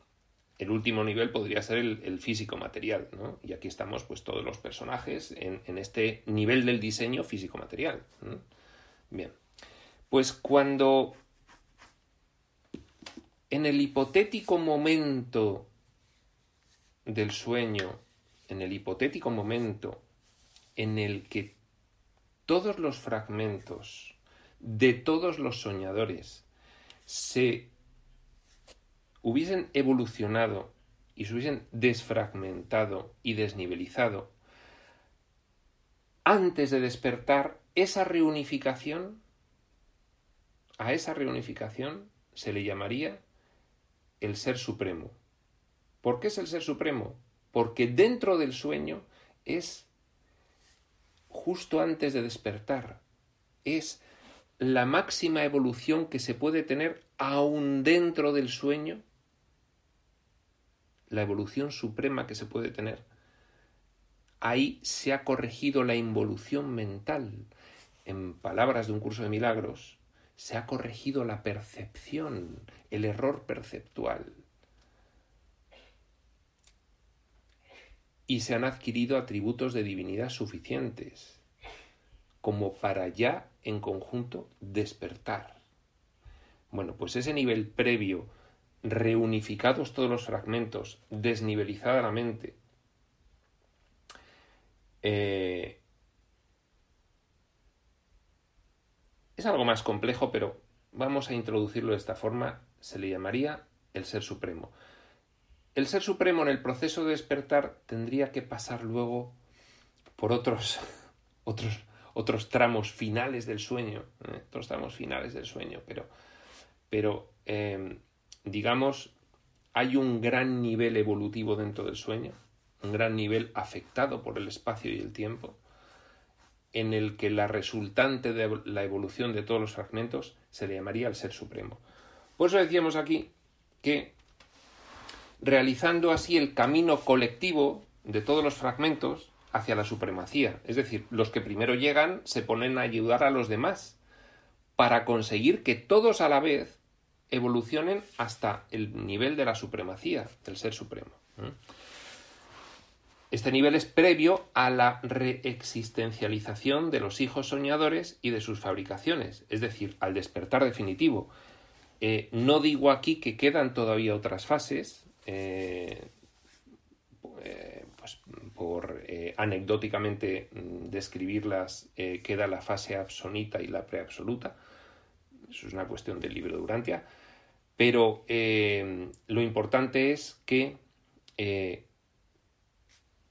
el último nivel podría ser el, físico material, ¿no? Y aquí estamos, pues, todos los personajes en, este nivel del diseño físico material. Bien. Pues cuando en el hipotético momento del sueño, en el hipotético momento en el que todos los fragmentos de todos los soñadores se hubiesen evolucionado y se hubiesen desfragmentado y desnivelizado, antes de despertar, esa reunificación, a esa reunificación se le llamaría el Ser Supremo. ¿Por qué es el Ser Supremo? Porque dentro del sueño es justo antes de despertar, es la máxima evolución que se puede tener aún dentro del sueño la evolución suprema que se puede tener. Ahí se ha corregido la involución mental. En palabras de un curso de milagros, se ha corregido la percepción, el error perceptual. Y se han adquirido atributos de divinidad suficientes como para ya en conjunto despertar. Bueno, pues ese nivel previo reunificados todos los fragmentos, desnivelizada la mente, eh, es algo más complejo, pero vamos a introducirlo de esta forma, se le llamaría el Ser Supremo. El Ser Supremo en el proceso de despertar tendría que pasar luego por otros, otros, otros tramos finales del sueño, ¿eh? tramos finales del sueño, pero, pero eh, digamos, hay un gran nivel evolutivo dentro del sueño, un gran nivel afectado por el espacio y el tiempo, en el que la resultante de la evolución de todos los fragmentos se le llamaría el Ser Supremo. Por eso decíamos aquí que realizando así el camino colectivo de todos los fragmentos hacia la supremacía, es decir, los que primero llegan se ponen a ayudar a los demás para conseguir que todos a la vez evolucionen hasta el nivel de la supremacía del Ser Supremo. Este nivel es previo a la reexistencialización de los hijos soñadores y de sus fabricaciones, es decir, al despertar definitivo. Eh, no digo aquí que quedan todavía otras fases, eh, eh, pues por anecdóticamente mm, describirlas, queda la fase absonita y la preabsoluta. Eso es una cuestión del libro de Durantia. Pero eh, lo importante es que, eh,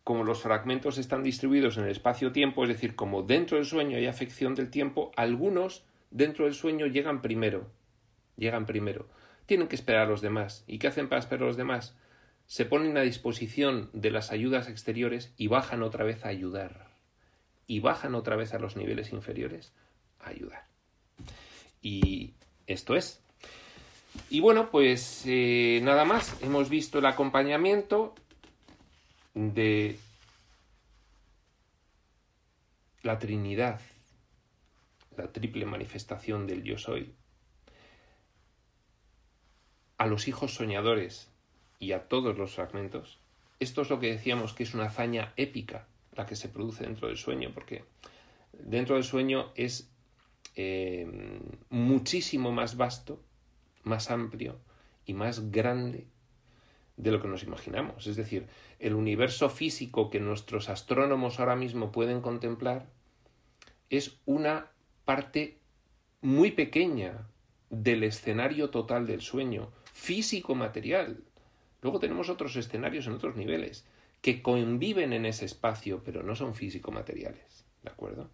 como los fragmentos están distribuidos en el espacio-tiempo, es decir, como dentro del sueño hay afección del tiempo, algunos dentro del sueño llegan primero. Llegan primero. Tienen que esperar a los demás. ¿Y qué hacen para esperar a los demás? Se ponen a disposición de las ayudas exteriores y bajan otra vez a ayudar. Y bajan otra vez a los niveles inferiores a ayudar. Y esto es, y bueno, pues eh, nada más, hemos visto el acompañamiento de la Trinidad la triple manifestación del yo soy, a los hijos soñadores y a todos los fragmentos, esto es lo que decíamos que es una hazaña épica la que se produce dentro del sueño, porque dentro del sueño es eh, muchísimo más vasto, más amplio y más grande de lo que nos imaginamos. Es decir, el universo físico que nuestros astrónomos ahora mismo pueden contemplar es una parte muy pequeña del escenario total del sueño, físico-material. Luego tenemos otros escenarios en otros niveles que conviven en ese espacio, pero no son físico-materiales. ¿De acuerdo?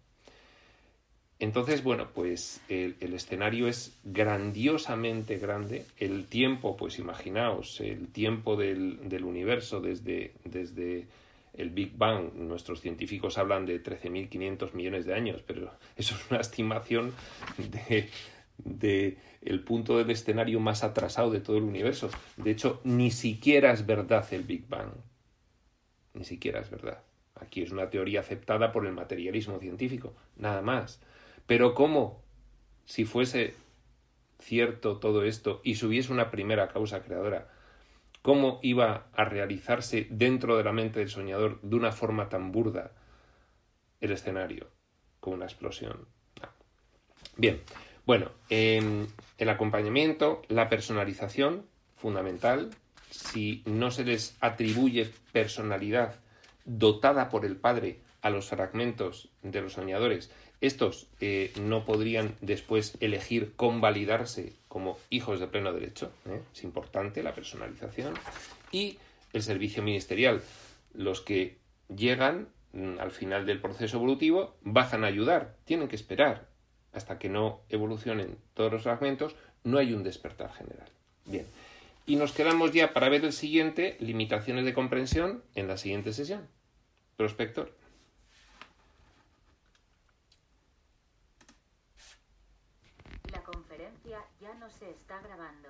Entonces, bueno, pues el, escenario es grandiosamente grande. El tiempo, pues imaginaos, el tiempo del, universo desde, desde el Big Bang, nuestros científicos hablan de 13.500 millones de años, pero eso es una estimación de, de el punto del escenario más atrasado de todo el universo. De hecho, ni siquiera es verdad el Big Bang. Ni siquiera es verdad. Aquí es una teoría aceptada por el materialismo científico, nada más. Pero ¿cómo? Si fuese cierto todo esto y si hubiese una primera causa creadora, ¿cómo iba a realizarse dentro de la mente del soñador de una forma tan burda el escenario con una explosión? Bien, bueno, el acompañamiento, la personalización, fundamental. Si no se les atribuye personalidad dotada por el padre a los fragmentos de los soñadores estos eh, no podrían después elegir convalidarse como hijos de pleno derecho. ¿eh? Es importante la personalización. Y el servicio ministerial. Los que llegan mm, al final del proceso evolutivo bajan a ayudar. Tienen que esperar hasta que no evolucionen todos los fragmentos. No hay un despertar general. Bien. Y nos quedamos ya para ver el siguiente, limitaciones de comprensión, en la siguiente sesión. Prospector. se está grabando.